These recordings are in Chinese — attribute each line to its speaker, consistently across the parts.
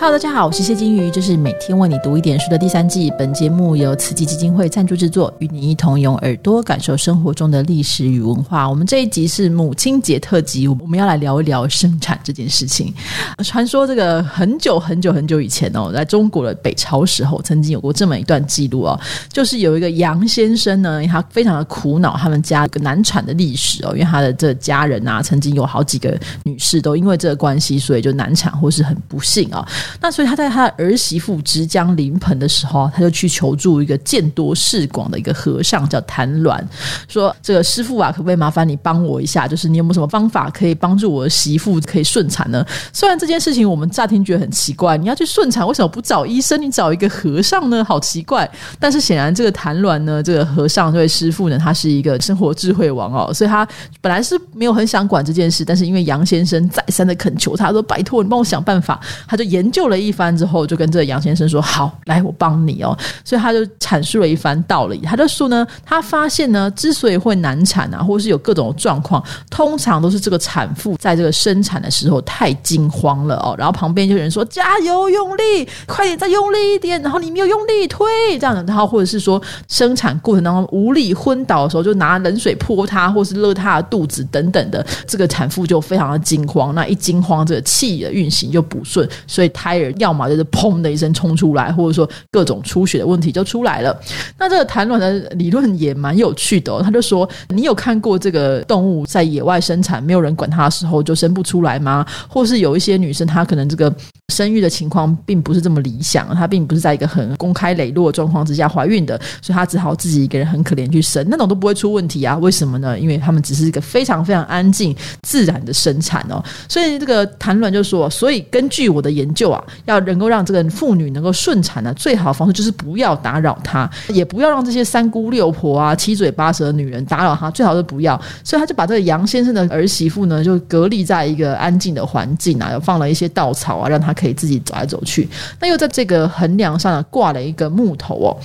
Speaker 1: Hello，大家好，我是谢金鱼，这是每天为你读一点书的第三季。本节目由慈济基金会赞助制作，与你一同用耳朵感受生活中的历史与文化。我们这一集是母亲节特辑，我们要来聊一聊生产这件事情。传说这个很久很久很久以前哦，在中国的北朝时候，曾经有过这么一段记录哦，就是有一个杨先生呢，他非常的苦恼，他们家一个难产的历史哦，因为他的这家人啊，曾经有好几个女士都因为这个关系，所以就难产或是很不幸啊。那所以他在他儿媳妇即将临盆的时候，他就去求助一个见多识广的一个和尚，叫谭鸾，说：“这个师傅啊，可不可以麻烦你帮我一下？就是你有没有什么方法可以帮助我的媳妇可以顺产呢？”虽然这件事情我们乍听觉得很奇怪，你要去顺产，为什么不找医生？你找一个和尚呢？好奇怪。但是显然这个谭鸾呢，这个和尚这位师傅呢，他是一个生活智慧王哦，所以他本来是没有很想管这件事，但是因为杨先生再三的恳求他说：“拜托你帮我想办法。”他就研究救了一。番之后，就跟这杨先生说：“好，来，我帮你哦。”所以他就阐述了一番道理。他就说呢，他发现呢，之所以会难产啊，或是有各种状况，通常都是这个产妇在这个生产的时候太惊慌了哦。然后旁边就有人说：“加油，用力，快点，再用力一点。”然后你没有用力推这样的，然后或者是说生产过程当中无力昏倒的时候，就拿冷水泼他，或是勒他的肚子等等的，这个产妇就非常的惊慌。那一惊慌，这个气的运行就不顺，所以他胎儿要。么就是砰的一声冲出来，或者说各种出血的问题就出来了。那这个谈卵的理论也蛮有趣的，他就说：你有看过这个动物在野外生产，没有人管它的时候就生不出来吗？或是有一些女生她可能这个生育的情况并不是这么理想，她并不是在一个很公开磊落的状况之下怀孕的，所以她只好自己一个人很可怜去生，那种都不会出问题啊？为什么呢？因为他们只是一个非常非常安静自然的生产哦。所以这个谈卵就说：所以根据我的研究啊，要能够让这个妇女能够顺产呢，最好的方式就是不要打扰她，也不要让这些三姑六婆啊、七嘴八舌的女人打扰她，最好是不要。所以他就把这个杨先生的儿媳妇呢，就隔离在一个安静的环境啊，又放了一些稻草啊，让她可以自己走来走去。那又在这个横梁上挂了一个木头哦。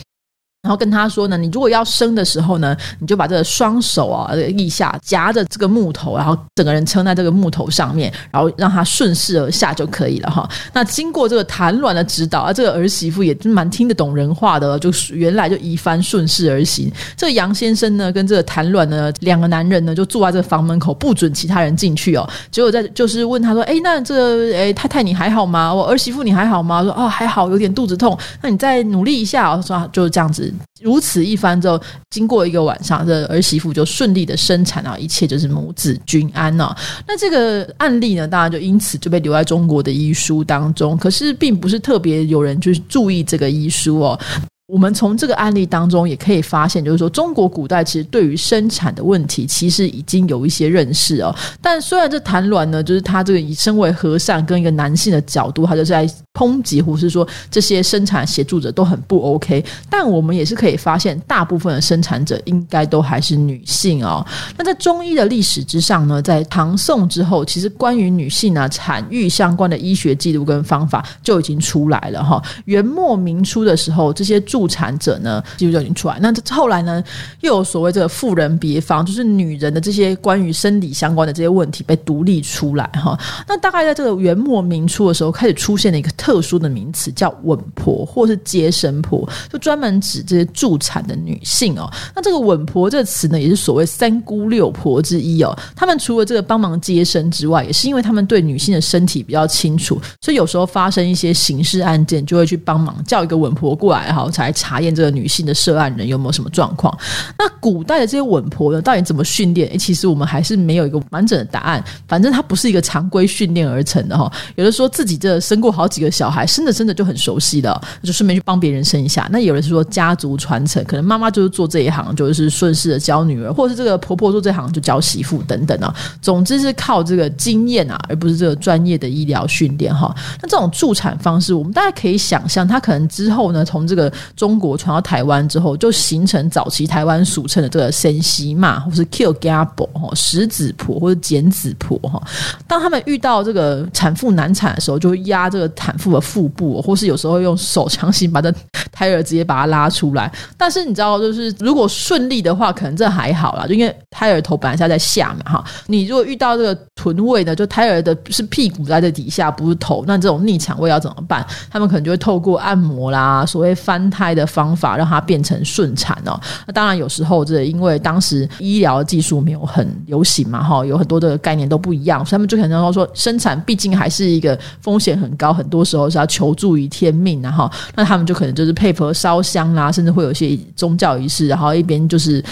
Speaker 1: 然后跟他说呢，你如果要生的时候呢，你就把这个双手啊腋下夹着这个木头，然后整个人撑在这个木头上面，然后让他顺势而下就可以了哈。那经过这个谭卵的指导，啊，这个儿媳妇也蛮听得懂人话的，就原来就一番顺势而行。这杨先生呢，跟这个谭卵呢两个男人呢，就坐在这个房门口，不准其他人进去哦。结果在就是问他说：“哎，那这个哎太太你还好吗？我儿媳妇你还好吗？”说：“哦还好，有点肚子痛。那你再努力一下。”哦说就是这样子。如此一番之后，经过一个晚上，这儿媳妇就顺利的生产啊，一切就是母子均安呢。那这个案例呢，当然就因此就被留在中国的医书当中。可是，并不是特别有人就是注意这个医书哦。我们从这个案例当中也可以发现，就是说中国古代其实对于生产的问题，其实已经有一些认识哦。但虽然这谭鸾呢，就是他这个以身为和善跟一个男性的角度，他就在抨击或是说这些生产协助者都很不 OK。但我们也是可以发现，大部分的生产者应该都还是女性哦。那在中医的历史之上呢，在唐宋之后，其实关于女性啊产育相关的医学记录跟方法就已经出来了哈。元末明初的时候，这些助产者呢，记录就已经出来。那后来呢，又有所谓这个妇人别方，就是女人的这些关于生理相关的这些问题被独立出来哈。那大概在这个元末明初的时候，开始出现了一个特殊的名词，叫稳婆或是接生婆，就专门指这些助产的女性哦。那这个稳婆这个词呢，也是所谓三姑六婆之一哦。他们除了这个帮忙接生之外，也是因为他们对女性的身体比较清楚，所以有时候发生一些刑事案件，就会去帮忙叫一个稳婆过来哈。来查验这个女性的涉案人有没有什么状况？那古代的这些稳婆呢，到底怎么训练？诶，其实我们还是没有一个完整的答案。反正它不是一个常规训练而成的哈。有的说自己这生过好几个小孩，生着生着就很熟悉了，就顺便去帮别人生一下。那有的是说家族传承，可能妈妈就是做这一行，就是顺势的教女儿，或者是这个婆婆做这行就教媳妇等等啊。总之是靠这个经验啊，而不是这个专业的医疗训练哈。那这种助产方式，我们大家可以想象，她可能之后呢，从这个中国传到台湾之后，就形成早期台湾俗称的这个“生西嘛”或是 “kill gable” 哈石子婆或者剪子婆哈。当他们遇到这个产妇难产的时候，就会压这个产妇的腹部，或是有时候用手强行把这胎儿直接把它拉出来。但是你知道，就是如果顺利的话，可能这还好啦，就因为胎儿头本来是在下嘛，哈。你如果遇到这个臀位呢，就胎儿的是屁股在这底下，不是头，那这种逆产位要怎么办？他们可能就会透过按摩啦，所谓翻胎的方法，让它变成顺产哦。那当然有时候这因为当时医疗技术没有很流行嘛，哈，有很多的概念都不一样，所以他们就可能说生产毕竟还是一个风险很高，很多时候是要求助于天命，然后那他们就可能就是配合烧香啦，甚至会有一些宗教仪式，然后一边就是。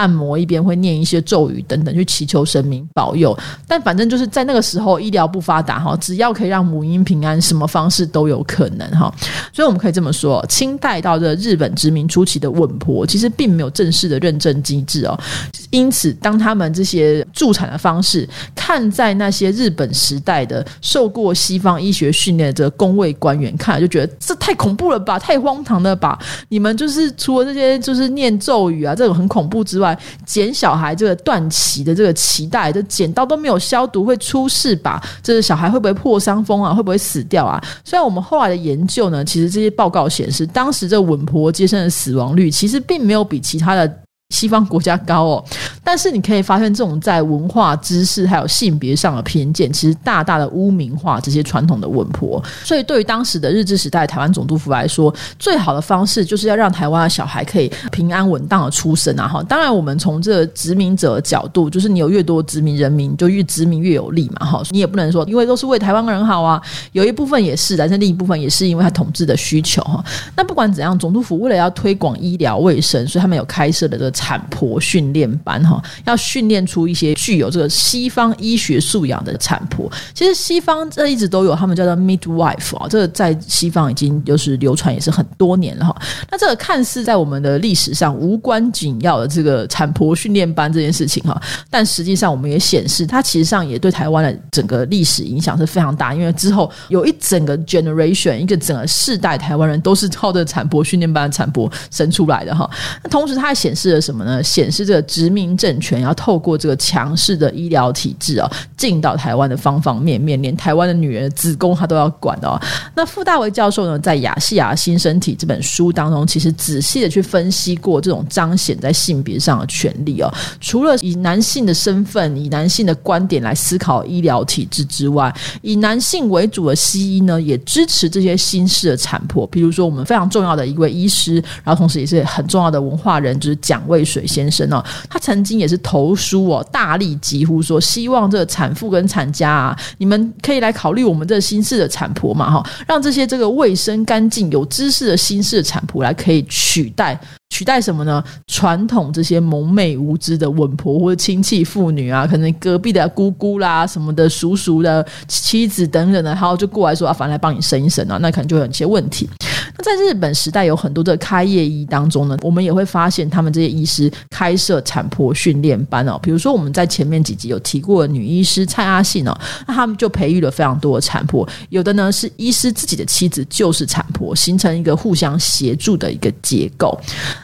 Speaker 1: 按摩一边会念一些咒语等等，去祈求神明保佑。但反正就是在那个时候，医疗不发达哈，只要可以让母婴平安，什么方式都有可能哈。所以我们可以这么说，清代到这日本殖民初期的稳婆，其实并没有正式的认证机制哦。因此，当他们这些助产的方式，看在那些日本时代的受过西方医学训练的这个公卫官员看，就觉得这太恐怖了吧，太荒唐了吧？你们就是除了这些就是念咒语啊，这种很恐怖之外，剪小孩这个断脐的这个脐带，这剪刀都没有消毒，会出事吧？这个小孩会不会破伤风啊？会不会死掉啊？虽然我们后来的研究呢，其实这些报告显示，当时这稳婆接生的死亡率其实并没有比其他的。西方国家高哦，但是你可以发现，这种在文化、知识还有性别上的偏见，其实大大的污名化这些传统的稳婆。所以，对于当时的日治时代台湾总督府来说，最好的方式就是要让台湾的小孩可以平安稳当的出生啊！哈，当然，我们从这殖民者角度，就是你有越多殖民人民，就越殖民越有利嘛！哈，你也不能说因为都是为台湾人好啊，有一部分也是，但是另一部分也是因为他统治的需求哈。那不管怎样，总督府为了要推广医疗卫生，所以他们有开设的这个。产婆训练班哈，要训练出一些具有这个西方医学素养的产婆。其实西方这一直都有，他们叫做 midwife 啊，这个在西方已经就是流传也是很多年了哈。那这个看似在我们的历史上无关紧要的这个产婆训练班这件事情哈，但实际上我们也显示，它其实上也对台湾的整个历史影响是非常大。因为之后有一整个 generation，一个整个世代台湾人都是靠着产婆训练班的产婆生出来的哈。那同时它还显示了。什么呢？显示这个殖民政权要透过这个强势的医疗体制啊，进到台湾的方方面面，连台湾的女人子宫他都要管哦。那傅大为教授呢，在《亚细亚新身体》这本书当中，其实仔细的去分析过这种彰显在性别上的权利哦。除了以男性的身份、以男性的观点来思考医疗体制之外，以男性为主的西医呢，也支持这些新式的产婆。比如说，我们非常重要的一位医师，然后同时也是很重要的文化人，就是蒋水先生哦，他曾经也是投书哦，大力疾呼说，希望这个产妇跟产家啊，你们可以来考虑我们这新式的产婆嘛，哈，让这些这个卫生干净、有知识的新式的产婆来可以取代。取代什么呢？传统这些蒙昧无知的稳婆或者亲戚妇女啊，可能隔壁的姑姑啦、什么的叔叔的妻子等等的，然后就过来说啊，反正来帮你生一生啊，那可能就有一些问题。在日本时代有很多的开业医当中呢，我们也会发现他们这些医师开设产婆训练班哦。比如说我们在前面几集有提过女医师蔡阿信哦，那他们就培育了非常多的产婆，有的呢是医师自己的妻子就是产婆，形成一个互相协助的一个结构。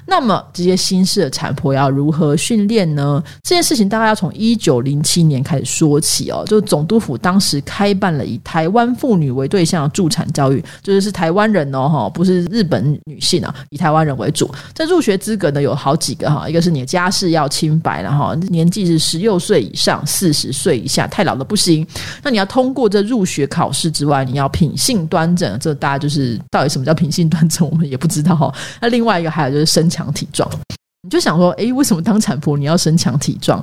Speaker 1: 那么这些新式的产婆要如何训练呢？这件事情大概要从一九零七年开始说起哦。就总督府当时开办了以台湾妇女为对象的助产教育，就是是台湾人哦，哈，不是日本女性啊，以台湾人为主。这入学资格呢有好几个哈，一个是你的家世要清白，然后年纪是十六岁以上，四十岁以下，太老了不行。那你要通过这入学考试之外，你要品性端正。这大家就是到底什么叫品性端正，我们也不知道哈。那另外一个还有就是身。强体壮，你就想说，哎，为什么当产婆你要身强体壮？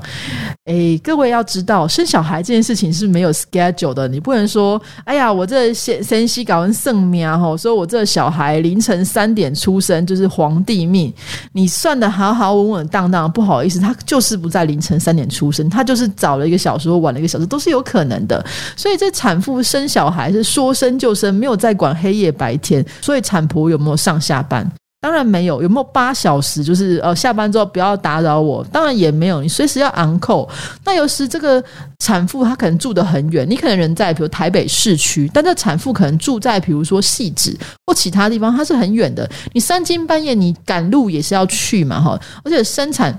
Speaker 1: 哎，各位要知道，生小孩这件事情是没有 schedule 的，你不能说，哎呀，我这先先西搞完圣命吼，说我这小孩凌晨三点出生就是皇帝命，你算的好好稳稳当当，不好意思，他就是不在凌晨三点出生，他就是早了一个小时或晚了一个小时，都是有可能的。所以这产妇生小孩是说生就生，没有在管黑夜白天。所以产婆有没有上下班？当然没有，有没有八小时？就是呃，下班之后不要打扰我。当然也没有，你随时要昂扣。那有时这个产妇她可能住得很远，你可能人在比如台北市区，但这产妇可能住在比如说汐止或其他地方，它是很远的。你三更半夜你赶路也是要去嘛，哈。而且生产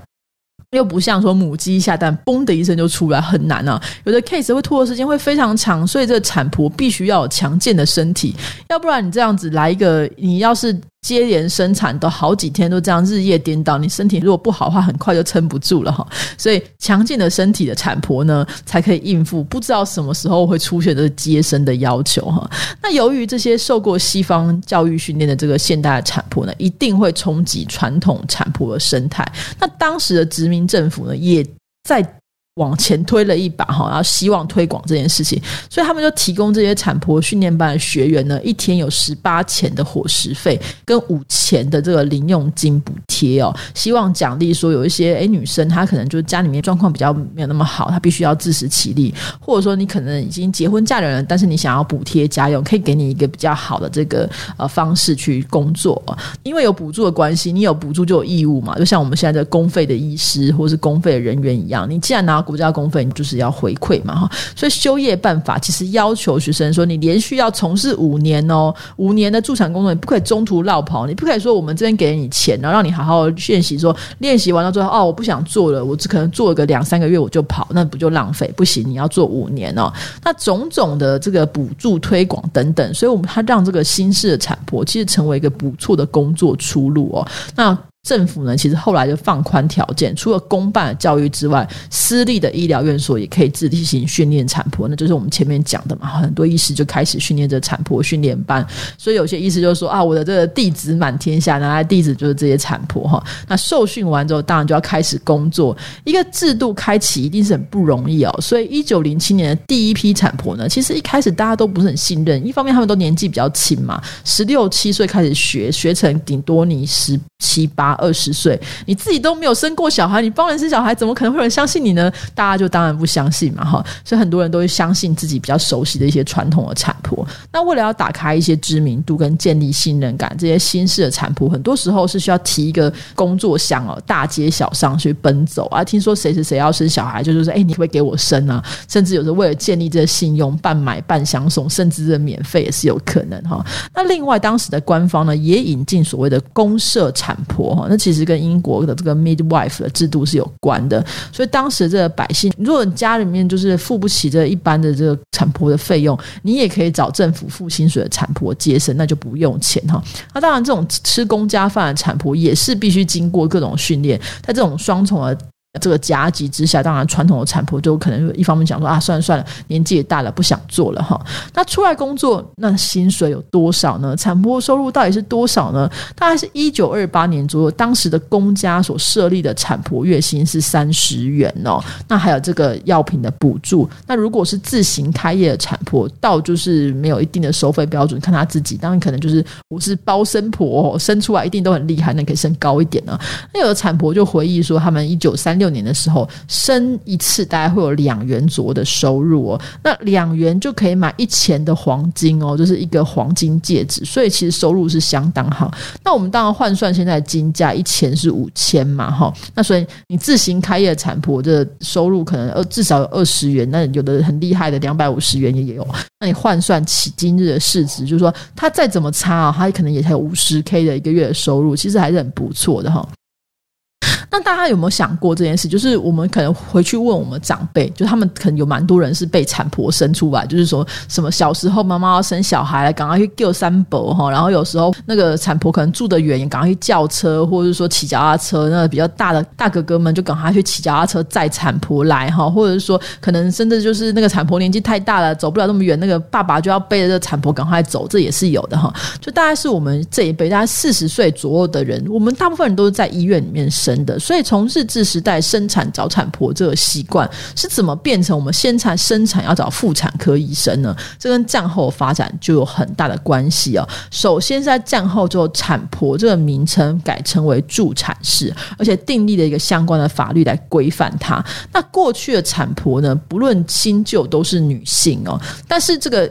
Speaker 1: 又不像说母鸡下蛋，嘣的一声就出来，很难啊。有的 case 会拖的时间会非常长，所以这个产婆必须要有强健的身体，要不然你这样子来一个，你要是。接连生产都好几天都这样日夜颠倒，你身体如果不好的话，很快就撑不住了哈。所以强健的身体的产婆呢，才可以应付不知道什么时候会出现的接生的要求哈。那由于这些受过西方教育训练的这个现代的产婆呢，一定会冲击传统产婆的生态。那当时的殖民政府呢，也在。往前推了一把哈，然后希望推广这件事情，所以他们就提供这些产婆训练班的学员呢，一天有十八钱的伙食费跟五钱的这个零用金补贴哦，希望奖励说有一些诶女生她可能就是家里面状况比较没有那么好，她必须要自食其力，或者说你可能已经结婚嫁人了，但是你想要补贴家用，可以给你一个比较好的这个呃方式去工作，因为有补助的关系，你有补助就有义务嘛，就像我们现在的公费的医师或是公费的人员一样，你既然拿。国家公费，就是要回馈嘛哈，所以休业办法其实要求学生说，你连续要从事五年哦，五年的助产工作，你不可以中途落跑，你不可以说我们这边给你钱，然后让你好好练习，说练习完了之后，哦，我不想做了，我只可能做个两三个月我就跑，那不就浪费？不行，你要做五年哦。那种种的这个补助推广等等，所以我们他让这个新式的产婆其实成为一个不错的工作出路哦。那。政府呢，其实后来就放宽条件，除了公办的教育之外，私立的医疗院所也可以自立行训练产婆。那就是我们前面讲的嘛，很多医师就开始训练这产婆训练班。所以有些医师就说啊，我的这个弟子满天下，拿来弟子就是这些产婆哈。那受训完之后，当然就要开始工作。一个制度开启一定是很不容易哦。所以一九零七年的第一批产婆呢，其实一开始大家都不是很信任。一方面他们都年纪比较轻嘛，十六七岁开始学，学成顶多你十七八。二十岁，你自己都没有生过小孩，你帮人生小孩，怎么可能会有人相信你呢？大家就当然不相信嘛，哈！所以很多人都会相信自己比较熟悉的一些传统的产婆。那为了要打开一些知名度跟建立信任感，这些新式的产婆，很多时候是需要提一个工作箱哦，大街小巷去奔走啊。听说谁谁谁要生小孩，就是说，哎，你会不会给我生啊？甚至有时候为了建立这个信用，半买半相送，甚至是免费也是有可能哈。那另外，当时的官方呢，也引进所谓的公社产婆哈。那其实跟英国的这个 midwife 的制度是有关的，所以当时这个百姓，如果你家里面就是付不起这一般的这个产婆的费用，你也可以找政府付薪水的产婆接生，那就不用钱哈。那当然，这种吃公家饭的产婆也是必须经过各种训练，在这种双重的。这个夹击之下，当然传统的产婆就可能一方面讲说啊，算了算了，年纪也大了，不想做了哈。那出来工作，那薪水有多少呢？产婆收入到底是多少呢？大概是一九二八年左右，当时的公家所设立的产婆月薪是三十元哦。那还有这个药品的补助。那如果是自行开业的产婆，到就是没有一定的收费标准，看他自己。当然可能就是我是包生婆，生出来一定都很厉害，那可以生高一点呢。那有的产婆就回忆说，他们一九三六。六年的时候升一次大概会有两元左右的收入哦，那两元就可以买一钱的黄金哦，就是一个黄金戒指，所以其实收入是相当好。那我们当然换算现在金价一钱是五千嘛，哈，那所以你自行开业产婆的收入可能呃至少有二十元，那有的很厉害的两百五十元也有。那你换算起今日的市值，就是说他再怎么差啊，他可能也才有五十 K 的一个月的收入，其实还是很不错的哈。那大家有没有想过这件事？就是我们可能回去问我们长辈，就他们可能有蛮多人是被产婆生出来，就是说什么小时候妈妈要生小孩，赶快去救三伯哈，然后有时候那个产婆可能住得远，赶快去叫车，或者是说骑脚踏车，那比较大的大哥哥们就赶快去骑脚踏车载产婆来哈，或者是说可能真的就是那个产婆年纪太大了，走不了那么远，那个爸爸就要背着这个产婆赶快走，这也是有的哈。就大概是我们这一辈，大概四十岁左右的人，我们大部分人都是在医院里面生的。所以从日治时代生产找产婆这个习惯是怎么变成我们先产生产要找妇产科医生呢？这跟战后发展就有很大的关系哦。首先在战后之后，产婆这个名称改称为助产士，而且订立了一个相关的法律来规范它。那过去的产婆呢，不论新旧都是女性哦，但是这个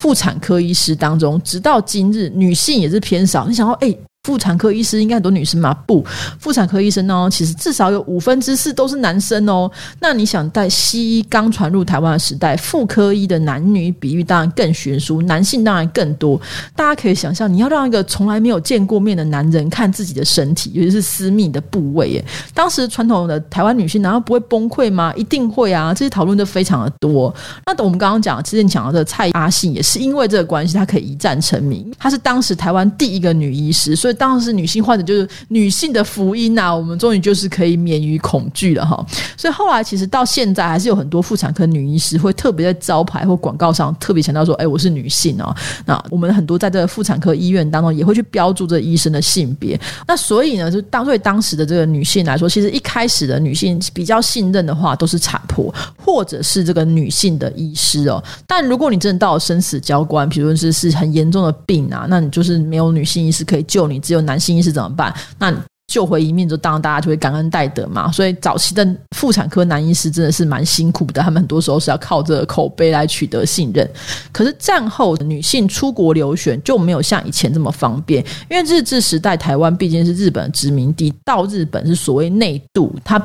Speaker 1: 妇产科医师当中，直到今日女性也是偏少。你想说，哎？妇产科医师应该很多女生吗？不，妇产科医生呢，其实至少有五分之四都是男生哦。那你想，在西医刚传入台湾的时代，妇科医的男女比喻当然更悬殊，男性当然更多。大家可以想象，你要让一个从来没有见过面的男人看自己的身体，尤其是私密的部位，耶，当时传统的台湾女性难道不会崩溃吗？一定会啊！这些讨论都非常的多。那等我们刚刚讲，其实你讲到的蔡阿信也是因为这个关系，她可以一战成名。她是当时台湾第一个女医师，所以。当时女性患者就是女性的福音呐，我们终于就是可以免于恐惧了哈。所以后来其实到现在还是有很多妇产科女医师会特别在招牌或广告上特别强调说，哎，我是女性哦。那我们很多在这个妇产科医院当中也会去标注这医生的性别。那所以呢，就当对当时的这个女性来说，其实一开始的女性比较信任的话，都是产婆或者是这个女性的医师哦。但如果你真的到了生死交关，比如说是是很严重的病啊，那你就是没有女性医师可以救你，只有男性医师怎么办？那救回一命，就当然大家就会感恩戴德嘛。所以早期的妇产科男医师真的是蛮辛苦的，他们很多时候是要靠这个口碑来取得信任。可是战后女性出国留学就没有像以前这么方便，因为日治时代台湾毕竟是日本殖民地，到日本是所谓内渡，它。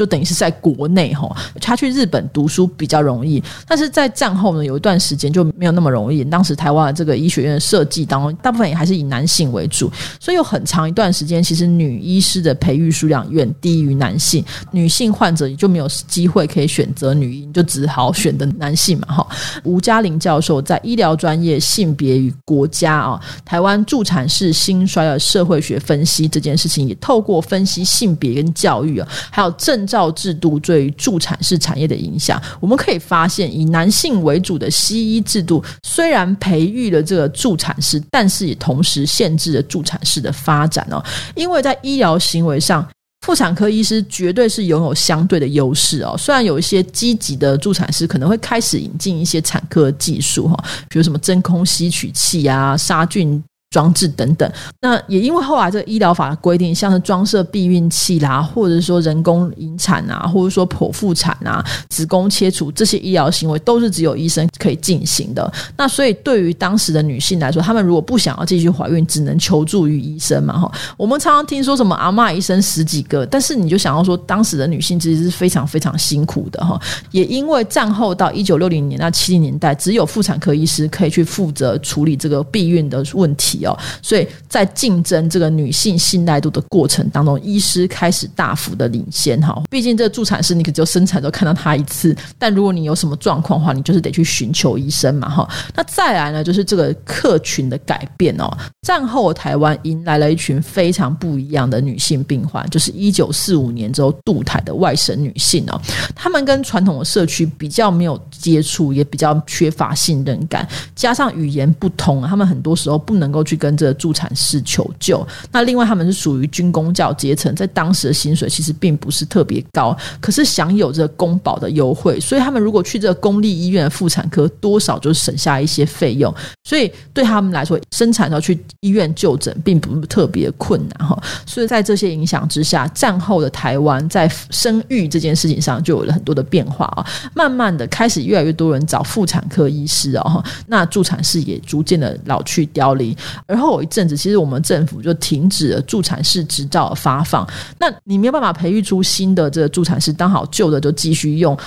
Speaker 1: 就等于是在国内哈，他去日本读书比较容易，但是在战后呢，有一段时间就没有那么容易。当时台湾的这个医学院设计当中，大部分也还是以男性为主，所以有很长一段时间，其实女医师的培育数量远低于男性，女性患者也就没有机会可以选择女医，就只好选择男性嘛哈。吴嘉玲教授在《医疗专业性别与国家》啊，台湾助产士兴衰的社会学分析这件事情，也透过分析性别跟教育啊，还有政照制度对于助产士产业的影响，我们可以发现，以男性为主的西医制度虽然培育了这个助产士，但是也同时限制了助产士的发展哦。因为在医疗行为上，妇产科医师绝对是拥有相对的优势哦。虽然有一些积极的助产师可能会开始引进一些产科技术哈，比如什么真空吸取器啊、杀菌。装置等等，那也因为后来这个医疗法的规定，像是装设避孕器啦，或者说人工引产啊，或者说剖腹产啊、子宫切除这些医疗行为，都是只有医生可以进行的。那所以对于当时的女性来说，她们如果不想要继续怀孕，只能求助于医生嘛。哈，我们常常听说什么阿妈医生十几个，但是你就想要说，当时的女性其实是非常非常辛苦的哈。也因为战后到一九六零年到七零年代，只有妇产科医师可以去负责处理这个避孕的问题。哦，所以在竞争这个女性信赖度的过程当中，医师开始大幅的领先哈。毕竟这助产师你可只有生产都看到他一次，但如果你有什么状况的话，你就是得去寻求医生嘛哈。那再来呢，就是这个客群的改变哦。战后台湾迎来了一群非常不一样的女性病患，就是一九四五年之后渡台的外省女性哦。她们跟传统的社区比较没有接触，也比较缺乏信任感，加上语言不通，她们很多时候不能够。去跟这个助产士求救。那另外，他们是属于军工教阶层，在当时的薪水其实并不是特别高，可是享有这个公保的优惠，所以他们如果去这个公立医院的妇产科，多少就省下一些费用。所以对他们来说，生产要去医院就诊，并不特别困难哈。所以在这些影响之下，战后的台湾在生育这件事情上就有了很多的变化啊。慢慢的开始，越来越多人找妇产科医师哦，那助产士也逐渐的老去凋零。而后有一阵子，其实我们政府就停止了助产士执照发放。那你没有办法培育出新的这个助产士，刚好旧的就继续用，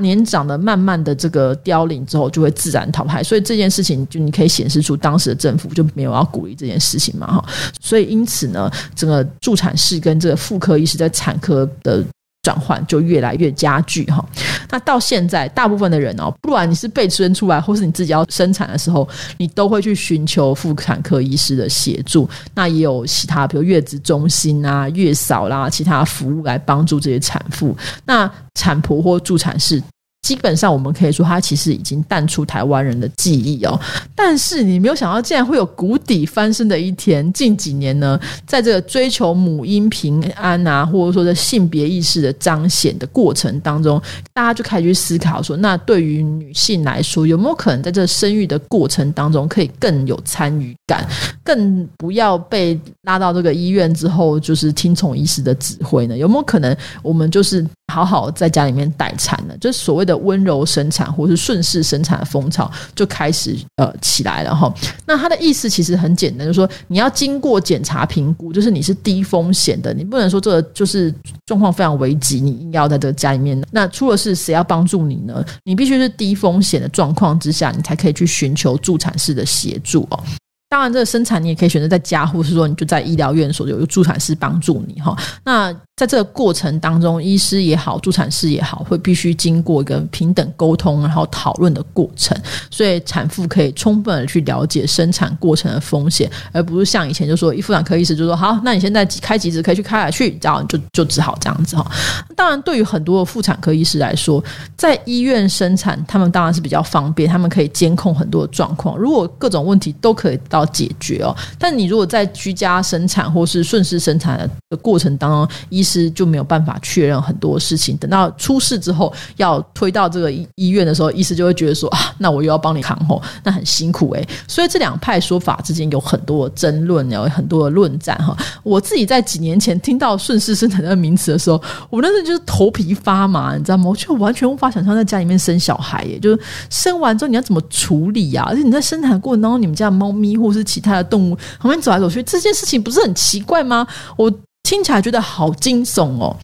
Speaker 1: 年长的慢慢的这个凋零之后，就会自然淘汰。所以这件事情，就你可以显示出当时的政府就没有要鼓励这件事情嘛，哈。所以因此呢，整个助产士跟这个妇科医师在产科的。转换就越来越加剧哈，那到现在大部分的人哦，不管你是被生出来，或是你自己要生产的时候，你都会去寻求妇产科医师的协助。那也有其他，比如月子中心啊、月嫂啦，其他服务来帮助这些产妇。那产婆或助产士。基本上，我们可以说，它其实已经淡出台湾人的记忆哦。但是，你没有想到，竟然会有谷底翻身的一天。近几年呢，在这个追求母婴平安啊，或者说在性别意识的彰显的过程当中，大家就开始去思考说，那对于女性来说，有没有可能在这生育的过程当中，可以更有参与感，更不要被拉到这个医院之后，就是听从医师的指挥呢？有没有可能，我们就是好好在家里面待产呢？就是所谓的。温柔生产或是顺势生产的风潮就开始呃起来了哈。那他的意思其实很简单，就是说你要经过检查评估，就是你是低风险的，你不能说这就是状况非常危急，你硬要在这个家里面。那出了事谁要帮助你呢？你必须是低风险的状况之下，你才可以去寻求助产士的协助哦。当然，这个生产你也可以选择在家，或是说你就在医疗院所有助产师帮助你哈。那在这个过程当中，医师也好，助产士也好，会必须经过一个平等沟通，然后讨论的过程，所以产妇可以充分的去了解生产过程的风险，而不是像以前就说，一妇产科医师就说好，那你现在开几指可以去开下去，然后就就只好这样子哈。当然，对于很多的妇产科医师来说，在医院生产，他们当然是比较方便，他们可以监控很多的状况，如果各种问题都可以到解决哦。但你如果在居家生产或是顺势生产的过程当中，医师就没有办法确认很多事情。等到出事之后，要推到这个医医院的时候，医师就会觉得说啊，那我又要帮你扛吼，那很辛苦诶。所以这两派说法之间有很多争论，有很多的论战哈。我自己在几年前听到顺势生产这个名词的时候，我那时就是头皮发麻，你知道吗？我就完全无法想象在家里面生小孩耶，就是生完之后你要怎么处理啊？而且你在生产过程当中，你们家猫咪或是其他的动物旁边走来走去，这件事情不是很奇怪吗？我。听起来觉得好惊悚哦！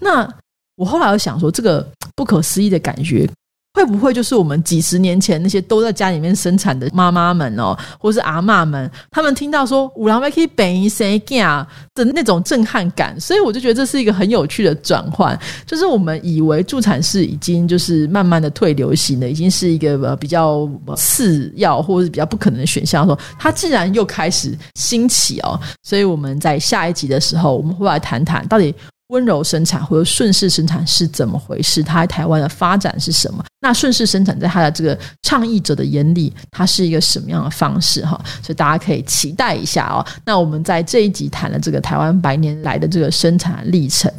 Speaker 1: 那我后来又想说，这个不可思议的感觉。会不会就是我们几十年前那些都在家里面生产的妈妈们哦，或是阿妈们，他们听到说五郎妹可以本一生囝的那种震撼感？所以我就觉得这是一个很有趣的转换，就是我们以为助产士已经就是慢慢的退流行了，已经是一个比较次要或者是比较不可能的选项，说它既然又开始兴起哦，所以我们在下一集的时候，我们会来谈谈到底。温柔生产或者顺势生产是怎么回事？它在台湾的发展是什么？那顺势生产在他的这个倡议者的眼里，它是一个什么样的方式？哈，所以大家可以期待一下哦。那我们在这一集谈了这个台湾百年来的这个生产历程。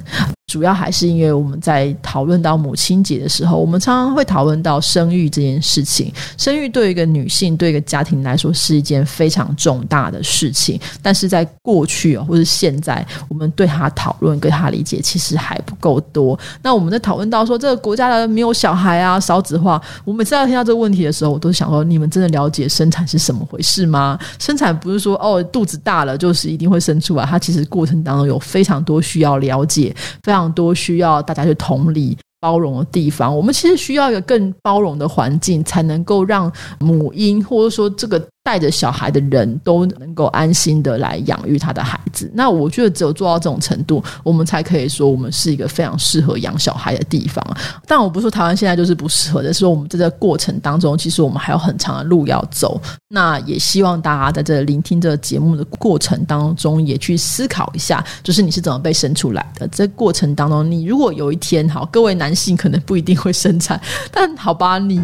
Speaker 1: 主要还是因为我们在讨论到母亲节的时候，我们常常会讨论到生育这件事情。生育对一个女性、对一个家庭来说是一件非常重大的事情，但是在过去或者现在，我们对她讨论、跟她理解其实还不够多。那我们在讨论到说这个国家的没有小孩啊、少子化，我每次要听到这个问题的时候，我都想说：你们真的了解生产是什么回事吗？生产不是说哦肚子大了就是一定会生出来，它其实过程当中有非常多需要了解，非常。非常多需要大家去同理、包容的地方，我们其实需要一个更包容的环境，才能够让母婴或者说这个。带着小孩的人都能够安心的来养育他的孩子，那我觉得只有做到这种程度，我们才可以说我们是一个非常适合养小孩的地方。但我不说台湾现在就是不适合的，是说我们在这个过程当中，其实我们还有很长的路要走。那也希望大家在这聆听这个节目的过程当中，也去思考一下，就是你是怎么被生出来的。这过程当中，你如果有一天，好，各位男性可能不一定会生产，但好吧，你。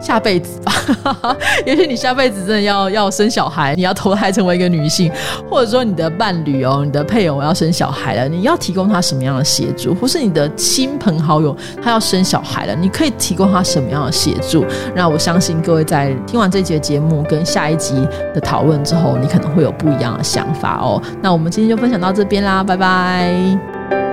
Speaker 1: 下辈子吧，也许你下辈子真的要要生小孩，你要投胎成为一个女性，或者说你的伴侣哦，你的配偶要生小孩了，你要提供他什么样的协助，或是你的亲朋好友他要生小孩了，你可以提供他什么样的协助？那我相信各位在听完这节节目跟下一集的讨论之后，你可能会有不一样的想法哦。那我们今天就分享到这边啦，拜拜。